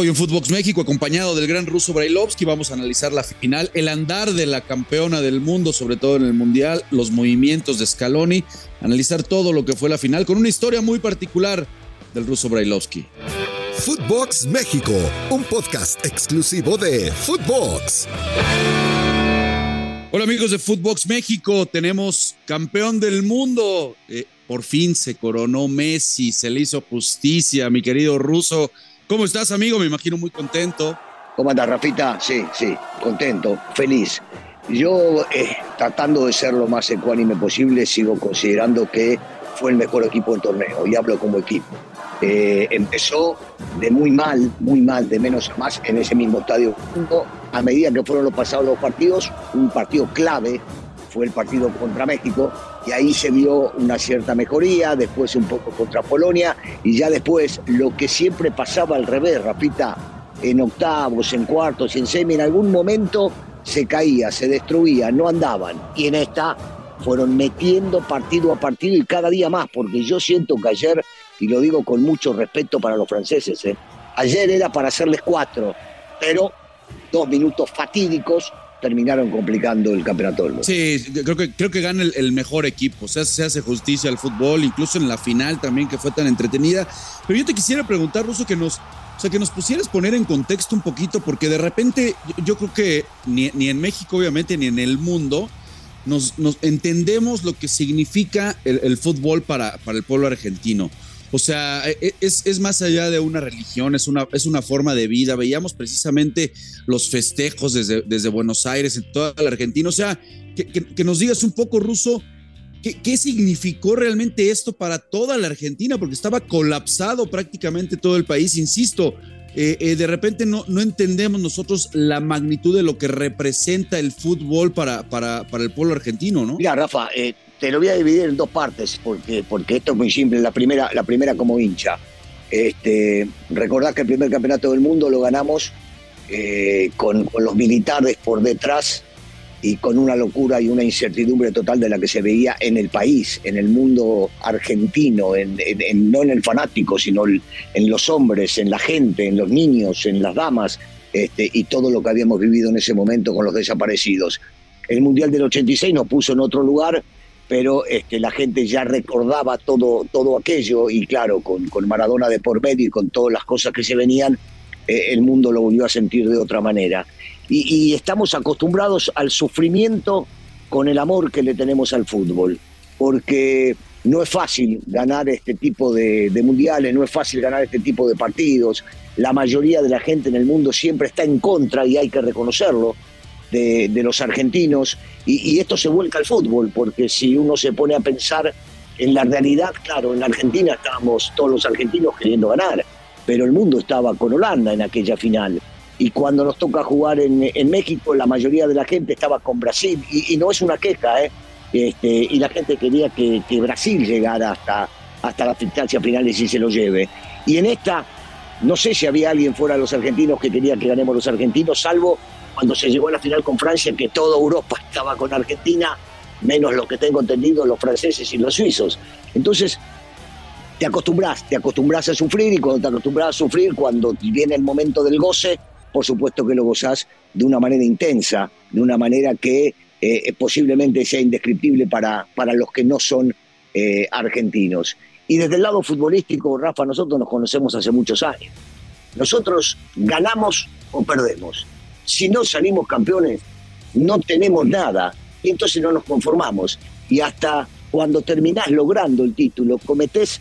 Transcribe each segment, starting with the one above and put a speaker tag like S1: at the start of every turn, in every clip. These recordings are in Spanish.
S1: Hoy en Footbox México, acompañado del gran ruso Brailovsky, vamos a analizar la final, el andar de la campeona del mundo, sobre todo en el Mundial, los movimientos de Scaloni, analizar todo lo que fue la final con una historia muy particular del ruso Brailovsky.
S2: Footbox México, un podcast exclusivo de Footbox.
S1: Hola amigos de Footbox México, tenemos campeón del mundo. Eh, por fin se coronó Messi, se le hizo justicia, mi querido ruso. ¿Cómo estás, amigo? Me imagino muy contento.
S3: ¿Cómo andas, Rafita? Sí, sí, contento, feliz. Yo, eh, tratando de ser lo más ecuánime posible, sigo considerando que fue el mejor equipo del torneo, y hablo como equipo. Eh, empezó de muy mal, muy mal, de menos a más en ese mismo estadio. A medida que fueron los pasados los partidos, un partido clave fue el partido contra México y ahí se vio una cierta mejoría, después un poco contra Polonia y ya después lo que siempre pasaba al revés, Rapita, en octavos, en cuartos y en semi, en algún momento se caía, se destruía, no andaban y en esta fueron metiendo partido a partido y cada día más, porque yo siento que ayer, y lo digo con mucho respeto para los franceses, ¿eh? ayer era para hacerles cuatro, pero dos minutos fatídicos terminaron complicando el campeonato.
S1: Sí, creo que, creo que gana el, mejor equipo. O sea, se hace justicia al fútbol, incluso en la final también que fue tan entretenida. Pero yo te quisiera preguntar, Ruso, que nos, o sea, que nos pusieras poner en contexto un poquito, porque de repente yo, creo que ni, ni, en México, obviamente, ni en el mundo, nos, nos entendemos lo que significa el, el fútbol para, para el pueblo argentino. O sea, e, e, es, es, más allá de una religión, es una, es una forma de vida. Veíamos precisamente los festejos desde, desde Buenos Aires, en toda la Argentina. O sea, que, que, nos digas un poco, Ruso, ¿qué, ¿qué, significó realmente esto para toda la Argentina? Porque estaba colapsado prácticamente todo el país, insisto. Eh, eh, de repente no, no entendemos nosotros la magnitud de lo que representa el fútbol para, para, para el pueblo argentino, ¿no?
S3: Mira, Rafa, eh, te lo voy a dividir en dos partes, porque, porque esto es muy simple. La primera, la primera como hincha. Este, recordad que el primer campeonato del mundo lo ganamos eh, con, con, los militares por detrás y con una locura y una incertidumbre total de la que se veía en el país, en el mundo argentino, en, en, no en el fanático, sino en los hombres, en la gente, en los niños, en las damas, este, y todo lo que habíamos vivido en ese momento con los desaparecidos. El Mundial del 86 nos puso en otro lugar pero la gente ya recordaba todo, todo aquello y claro, con, con, Maradona de por medio y con todas las cosas que se venían, eh, el mundo lo volvió a sentir de otra manera. Y, y, estamos acostumbrados al sufrimiento con el amor que le tenemos al fútbol, porque no es fácil ganar este tipo de, de mundiales, no es fácil ganar este tipo de partidos, la mayoría de la gente en el mundo siempre está en contra y hay que reconocerlo de, los argentinos y, esto se vuelca al fútbol, porque si uno se pone a pensar en la realidad, claro, en Argentina estábamos todos los argentinos queriendo ganar, pero el mundo estaba con Holanda en aquella final. Y cuando nos toca jugar en, México, la mayoría de la gente estaba con Brasil, y, no es una queja, ¿eh? Este, y la gente quería que, que Brasil llegara hasta, hasta las instancias finales y se lo lleve. Y en esta, no sé si había alguien fuera de los argentinos que quería que ganemos los argentinos, salvo cuando se llegó a la final con Francia, que toda Europa estaba con Argentina, menos lo que tengo entendido los franceses y los suizos. Entonces, te acostumbras, te acostumbras a sufrir y cuando te acostumbras a sufrir, cuando viene el momento del goce, por supuesto que lo gozás de una manera intensa, de una manera que eh, posiblemente sea indescriptible para, para los que no son eh, argentinos. Y desde el lado futbolístico, Rafa, nosotros nos conocemos hace muchos años. Nosotros ganamos o perdemos si no salimos campeones, no tenemos nada y entonces no nos conformamos. Y hasta cuando terminás logrando el título, cometés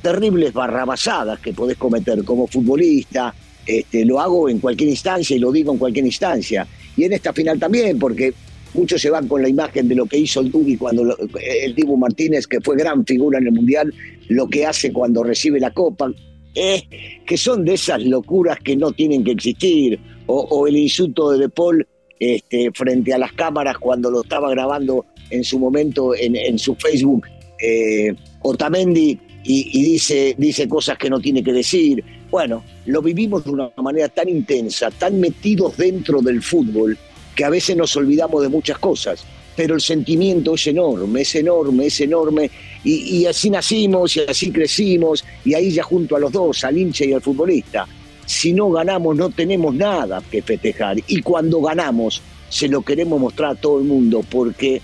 S3: terribles barrabasadas que podés cometer como futbolista. Este, lo hago en cualquier instancia y lo digo en cualquier instancia. Y en esta final también, porque muchos se van con la imagen de lo que hizo el Dubi cuando el Dibu Martínez, que fue gran figura en el Mundial, lo que hace cuando recibe la Copa, eh, que son de esas locuras que no tienen que existir o, el insulto de De Paul este, frente a las cámaras cuando lo estaba grabando en su momento en, su Facebook, eh, Otamendi, y, y, dice, dice cosas que no tiene que decir. Bueno, lo vivimos de una manera tan intensa, tan metidos dentro del fútbol, que a veces nos olvidamos de muchas cosas, pero el sentimiento es enorme, es enorme, es enorme, y, y así nacimos y así crecimos, y ahí ya junto a los dos, al hincha y al futbolista si no ganamos no tenemos nada que festejar. Y cuando ganamos se lo queremos mostrar a todo el mundo porque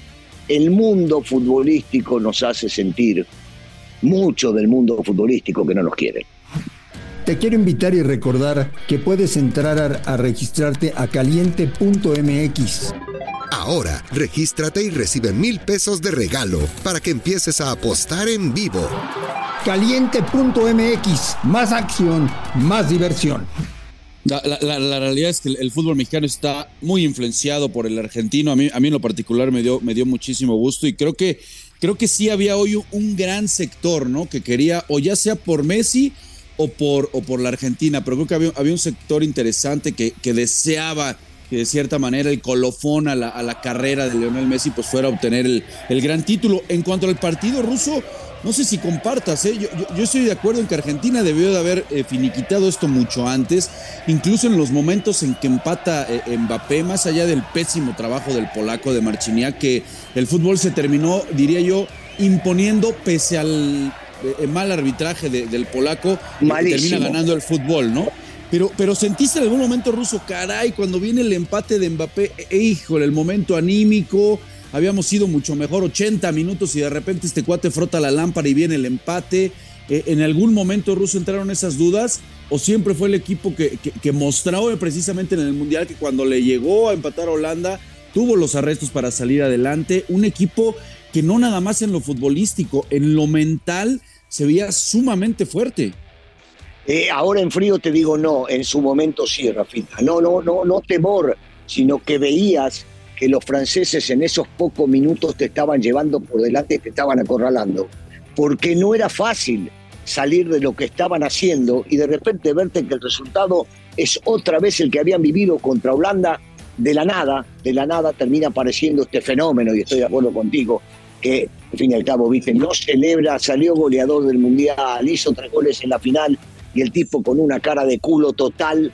S3: el mundo futbolístico nos hace sentir mucho del mundo futbolístico que no nos quiere.
S4: Te quiero invitar y recordar que puedes entrar a, registrarte a caliente.mx.
S2: Ahora, regístrate y recibe mil pesos de regalo para que empieces a apostar en vivo.
S4: Caliente.mx, más acción, más diversión.
S1: La, realidad es que el, fútbol mexicano está muy influenciado por el argentino. A mí, a mí en lo particular me dio, me dio muchísimo gusto y creo que, creo que sí había hoy un gran sector, ¿no? Que quería, o ya sea por Messi o por, o por la Argentina, pero creo que había, había un sector interesante que, deseaba que de cierta manera el colofón a la, a la, carrera de Lionel Messi pues fuera a obtener el, el, gran título. En cuanto al partido ruso, no sé si compartas, ¿eh? yo, yo, estoy de acuerdo en que Argentina debió de haber eh, finiquitado esto mucho antes, incluso en los momentos en que empata eh, Mbappé, más allá del pésimo trabajo del polaco de Marchiniak, que el fútbol se terminó, diría yo, imponiendo pese al el mal arbitraje del polaco, termina ganando el fútbol, ¿no? Pero, pero sentiste en algún momento ruso, caray, cuando viene el empate de Mbappé, e, híjole, el momento anímico, habíamos sido mucho mejor, 80 minutos y de repente este cuate frota la lámpara y viene el empate. Eh, ¿En algún momento ruso entraron esas dudas? ¿O siempre fue el equipo que, que, mostró precisamente en el Mundial que cuando le llegó a empatar a Holanda tuvo los arrestos para salir adelante? Un equipo que no nada más en lo futbolístico, en lo mental se veía sumamente fuerte.
S3: Eh, ahora en frío te digo no, en su momento sí, Rafita. No, no, no, no temor, sino que veías que los franceses en esos pocos minutos te estaban llevando por delante, te estaban acorralando, porque no era fácil salir de lo que estaban haciendo y de repente verte que el resultado es otra vez el que habían vivido contra Holanda, de la nada, de la nada termina apareciendo este fenómeno, y estoy de acuerdo contigo, que al fin y al cabo, viste, no celebra, salió goleador del Mundial, hizo tres goles en la final, y el tipo con una cara de culo total,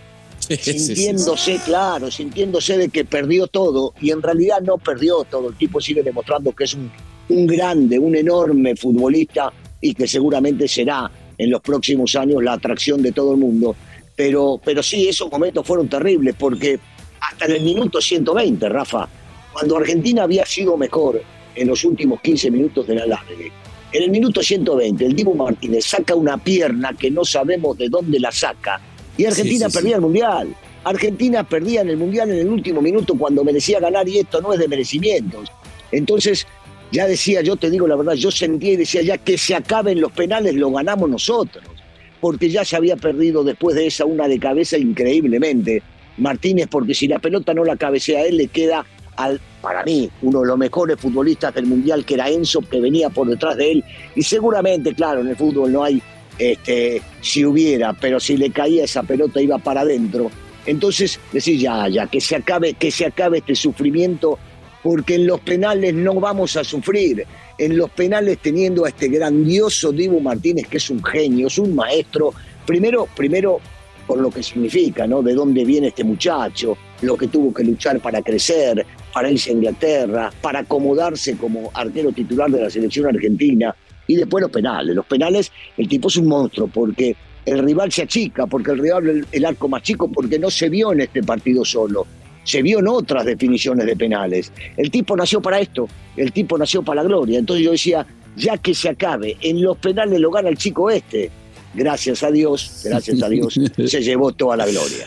S3: sintiéndose, claro, sintiéndose de que perdió todo, y en realidad no perdió todo, el tipo sigue demostrando que es un, un grande, un enorme futbolista, y que seguramente será en los próximos años la atracción de todo el mundo. Pero, pero sí, esos momentos fueron terribles, porque hasta en el minuto 120, Rafa, cuando Argentina había sido mejor en los últimos 15 minutos del alargue, en el minuto 120, el Dibu Martínez saca una pierna que no sabemos de dónde la saca y Argentina perdía el Mundial. Argentina perdía en el Mundial en el último minuto cuando merecía ganar y esto no es de merecimientos. Entonces, ya decía, yo te digo la verdad, yo sentía y decía ya que se acaben los penales, lo ganamos nosotros, porque ya se había perdido después de esa una de cabeza increíblemente. Martínez, porque si la pelota no la cabecea a él, le queda para mí, uno de los mejores futbolistas del Mundial, que era Enzo, que venía por detrás de él. Y seguramente, claro, en el fútbol no hay este, si hubiera, pero si le caía esa pelota iba para adentro. Entonces, decís, ya, ya, que se acabe, que se acabe este sufrimiento, porque en los penales no vamos a sufrir. En los penales teniendo a este grandioso Dibu Martínez, que es un genio, es un maestro, primero, primero por lo que significa, ¿no? De dónde viene este muchacho, lo que tuvo que luchar para crecer, para irse a Inglaterra, para acomodarse como arquero titular de la selección argentina. Y después los penales. Los penales, el tipo es un monstruo porque el rival se achica, porque el rival el arco más chico, porque no se vio en este partido solo. Se vio en otras definiciones de penales. El tipo nació para esto, el tipo nació para la gloria. Entonces yo decía, ya que se acabe, en los penales lo gana el chico este. Gracias a Dios, gracias a Dios, se llevó toda la gloria.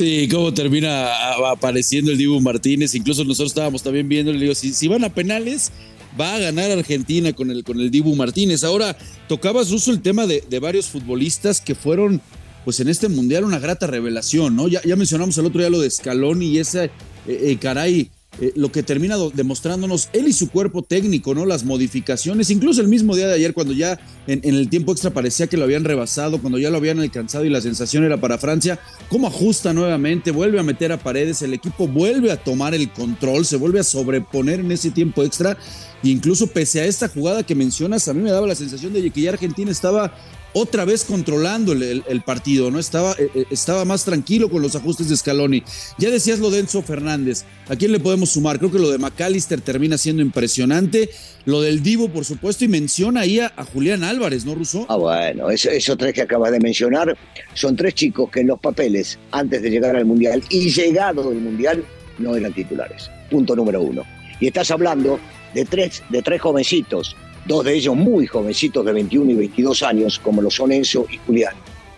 S1: Sí, cómo termina apareciendo el Dibu Martínez. Incluso nosotros estábamos también viendo, le digo, si, van a penales, va a ganar Argentina con el, con el Dibu Martínez. Ahora, tocabas uso el tema de, varios futbolistas que fueron, pues en este mundial, una grata revelación, ¿no? Ya, ya mencionamos el otro día lo de Scaloni y ese, eh, eh, caray, eh, lo que termina demostrándonos él y su cuerpo técnico, ¿no? Las modificaciones, incluso el mismo día de ayer, cuando ya en, el tiempo extra parecía que lo habían rebasado, cuando ya lo habían alcanzado y la sensación era para Francia, cómo ajusta nuevamente, vuelve a meter a paredes, el equipo vuelve a tomar el control, se vuelve a sobreponer en ese tiempo extra. E incluso pese a esta jugada que mencionas, a mí me daba la sensación de que ya Argentina estaba otra vez controlando el, partido, ¿no? Estaba, eh, eh, estaba más tranquilo con los ajustes de Scaloni. Ya decías lo de Enzo Fernández. ¿A quién le podemos sumar? Creo que lo de McAllister termina siendo impresionante. Lo del Divo, por supuesto, y menciona ahí a, Julián Álvarez, ¿no, Russo?
S3: Ah, bueno, esos tres que acabas de mencionar son tres chicos que en los papeles, antes de llegar al Mundial y llegado del Mundial, no eran titulares. Punto número uno. Y estás hablando de tres, de tres jovencitos dos de ellos muy jovencitos de 21 y 22 años, como lo son Enzo y Julián,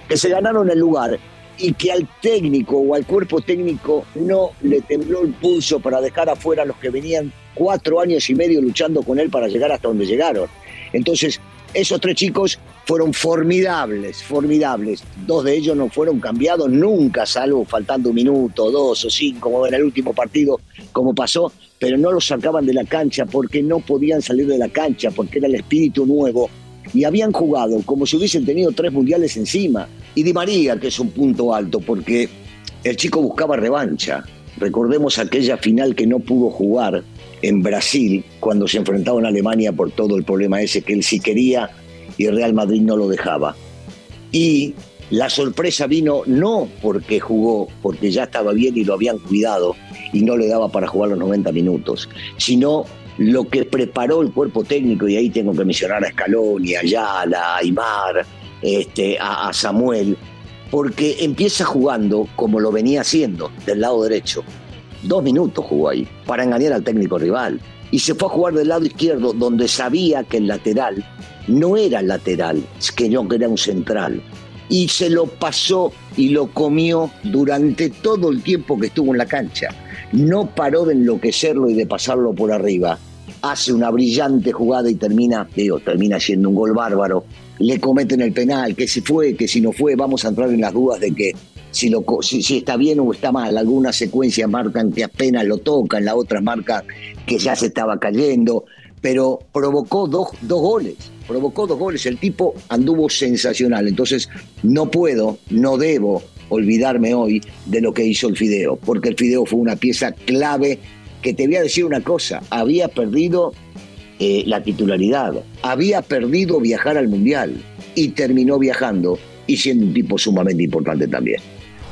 S3: que se ganaron el lugar y que al técnico o al cuerpo técnico no le tembló el pulso para dejar afuera a los que venían cuatro años y medio luchando con él para llegar hasta donde llegaron. Entonces, esos tres chicos fueron formidables, formidables. Dos de ellos no fueron cambiados nunca, salvo faltando un minuto, dos o cinco, como en el último partido, como pasó, pero no los sacaban de la cancha porque no podían salir de la cancha, porque era el espíritu nuevo. Y habían jugado como si hubiesen tenido tres mundiales encima. Y Di María, que es un punto alto, porque el chico buscaba revancha. Recordemos aquella final que no pudo jugar en Brasil cuando se enfrentaban a Alemania por todo el problema ese que él sí quería y Real Madrid no lo dejaba. Y la sorpresa vino no porque jugó, porque ya estaba bien y lo habían cuidado y no le daba para jugar los 90 minutos, sino lo que preparó el cuerpo técnico, y ahí tengo que mencionar a Scaloni, a Ayala, a Aymar, este, a, a Samuel, porque empieza jugando como lo venía haciendo, del lado derecho. Dos minutos jugó ahí, para engañar al técnico rival. Y se fue a jugar del lado izquierdo, donde sabía que el lateral no era lateral, que no era un central. Y se lo pasó y lo comió durante todo el tiempo que estuvo en la cancha. No paró de enloquecerlo y de pasarlo por arriba. Hace una brillante jugada y termina, digo, termina siendo un gol bárbaro. Le cometen el penal, que si fue, que si no fue, vamos a entrar en las dudas de que si, lo, si, está bien o está mal. Algunas secuencias marcan que apenas lo tocan, la otra marca que ya se estaba cayendo, pero provocó dos, dos goles provocó dos goles, el tipo anduvo sensacional, entonces no puedo, no debo olvidarme hoy de lo que hizo el Fideo, porque el Fideo fue una pieza clave que te voy a decir una cosa, había perdido eh, la titularidad, había perdido viajar al Mundial y terminó viajando y siendo un tipo sumamente importante también.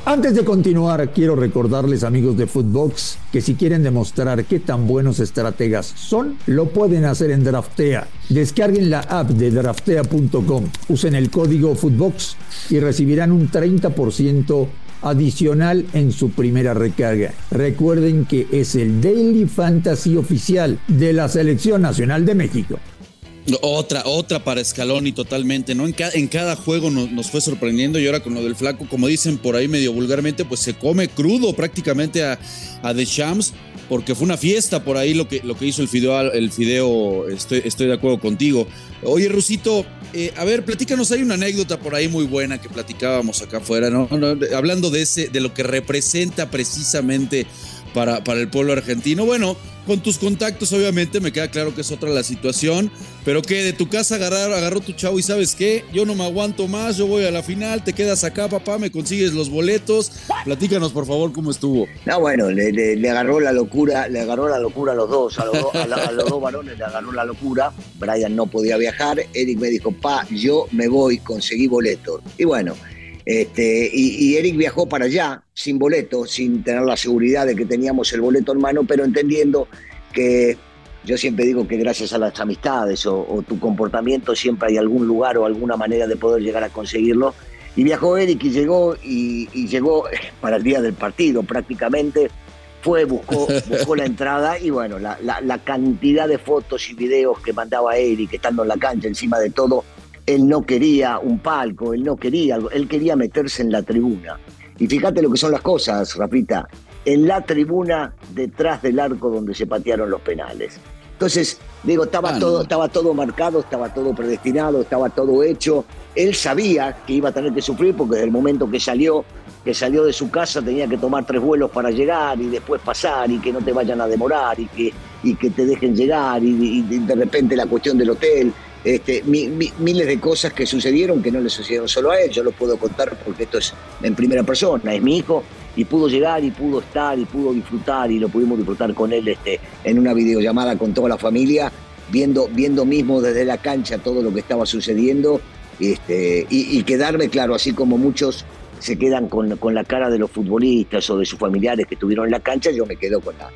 S4: Antes de continuar, quiero recordarles amigos de Footbox que si quieren demostrar qué tan buenos estrategas son, lo pueden hacer en Draftea. Descarguen la app de draftea.com, usen el código Footbox y recibirán un 30% adicional en su primera recarga. Recuerden que es el Daily Fantasy oficial de la Selección Nacional de México.
S1: Otra, otra para Scaloni totalmente, ¿no? En, en cada juego nos, fue sorprendiendo y ahora con lo del flaco, como dicen por ahí medio vulgarmente, pues se come crudo prácticamente a, a Shams porque fue una fiesta por ahí lo que, lo que hizo el Fideo, el Fideo estoy, estoy de acuerdo contigo. Oye, Rusito, eh, a ver, platícanos, hay una anécdota por ahí muy buena que platicábamos acá afuera, ¿no? Hablando de ese, de lo que representa precisamente para, para el pueblo argentino. Bueno, con tus contactos, obviamente, me queda claro que es otra la situación, pero que de tu casa agarrar, agarró tu chavo y sabes qué, yo no me aguanto más, yo voy a la final, te quedas acá, papá, me consigues los boletos. Platícanos, por favor, cómo estuvo.
S3: No, bueno, le, agarró la locura, le agarró la locura a los dos, a los, a los dos varones le agarró la locura. Brian no podía viajar, Eric me dijo, pa, yo me voy, conseguí boletos. Y bueno, este, y, Eric viajó para allá sin boleto, sin tener la seguridad de que teníamos el boleto en mano, pero entendiendo que yo siempre digo que gracias a las amistades o, tu comportamiento siempre hay algún lugar o alguna manera de poder llegar a conseguirlo. Y viajó Eric y llegó, y, llegó para el día del partido prácticamente. Fue, buscó, buscó la entrada y bueno, la, la cantidad de fotos y videos que mandaba Eric estando en la cancha encima de todo él no quería un palco, él no quería algo, él quería meterse en la tribuna. Y fíjate lo que son las cosas, Rafita, en la tribuna detrás del arco donde se patearon los penales. Entonces, digo, estaba, todo, estaba todo marcado, estaba todo predestinado, estaba todo hecho. Él sabía que iba a tener que sufrir porque desde el momento que salió que salió de su casa tenía que tomar tres vuelos para llegar y después pasar y que no te vayan a demorar y que, y que te dejen llegar y, de repente la cuestión del hotel. Este, miles de cosas que sucedieron que no le sucedieron solo a él, yo lo puedo contar porque esto es en primera persona, es mi hijo y pudo llegar y pudo estar y pudo disfrutar y lo pudimos disfrutar con él este, en una videollamada con toda la familia, viendo, viendo mismo desde la cancha todo lo que estaba sucediendo este, y quedarme claro, así como muchos se quedan con, con, la cara de los futbolistas o de sus familiares que estuvieron en la cancha, yo me quedo con la,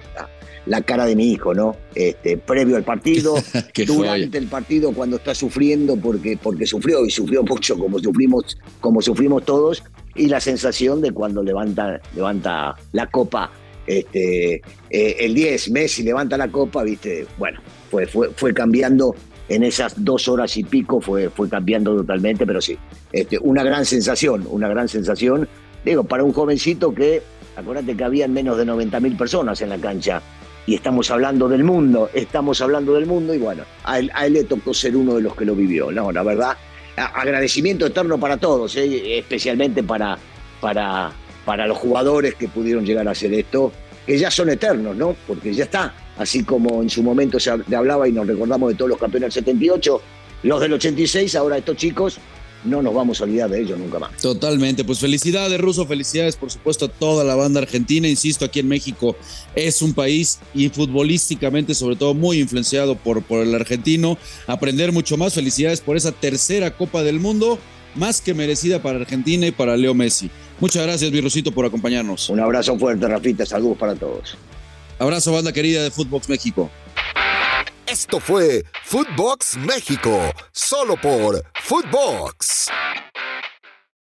S3: la, cara de mi hijo, ¿no? Este, previo al partido, durante el partido cuando está sufriendo porque, porque sufrió y sufrió mucho como sufrimos, como sufrimos todos, y la sensación de cuando levanta, levanta la copa este, eh, el 10, Messi levanta la copa, viste, bueno, fue, fue, fue cambiando en esas dos horas y pico fue, fue cambiando totalmente, pero sí, este, una gran sensación, una gran sensación. Digo, para un jovencito que, acuérdate que habían menos de 90 mil personas en la cancha y estamos hablando del mundo, estamos hablando del mundo y bueno, a él, a él le tocó ser uno de los que lo vivió, ¿no? La verdad, agradecimiento eterno para todos, ¿eh? especialmente para, para, para los jugadores que pudieron llegar a hacer esto, que ya son eternos, ¿no? Porque ya está, así como en su momento se hablaba y nos recordamos de todos los campeones del 78, los del 86, ahora estos chicos, no nos vamos a olvidar de ellos nunca más.
S1: Totalmente, pues felicidades Ruso, felicidades por supuesto a toda la banda argentina, insisto, aquí en México es un país y futbolísticamente sobre todo muy influenciado por, por el argentino, aprender mucho más, felicidades por esa tercera Copa del Mundo, más que merecida para Argentina y para Leo Messi. Muchas gracias, Virrosito, por acompañarnos.
S3: Un abrazo fuerte, Rafita, saludos para todos.
S1: Abrazo, banda querida de Footbox México.
S2: Esto fue Footbox México, solo por Footbox.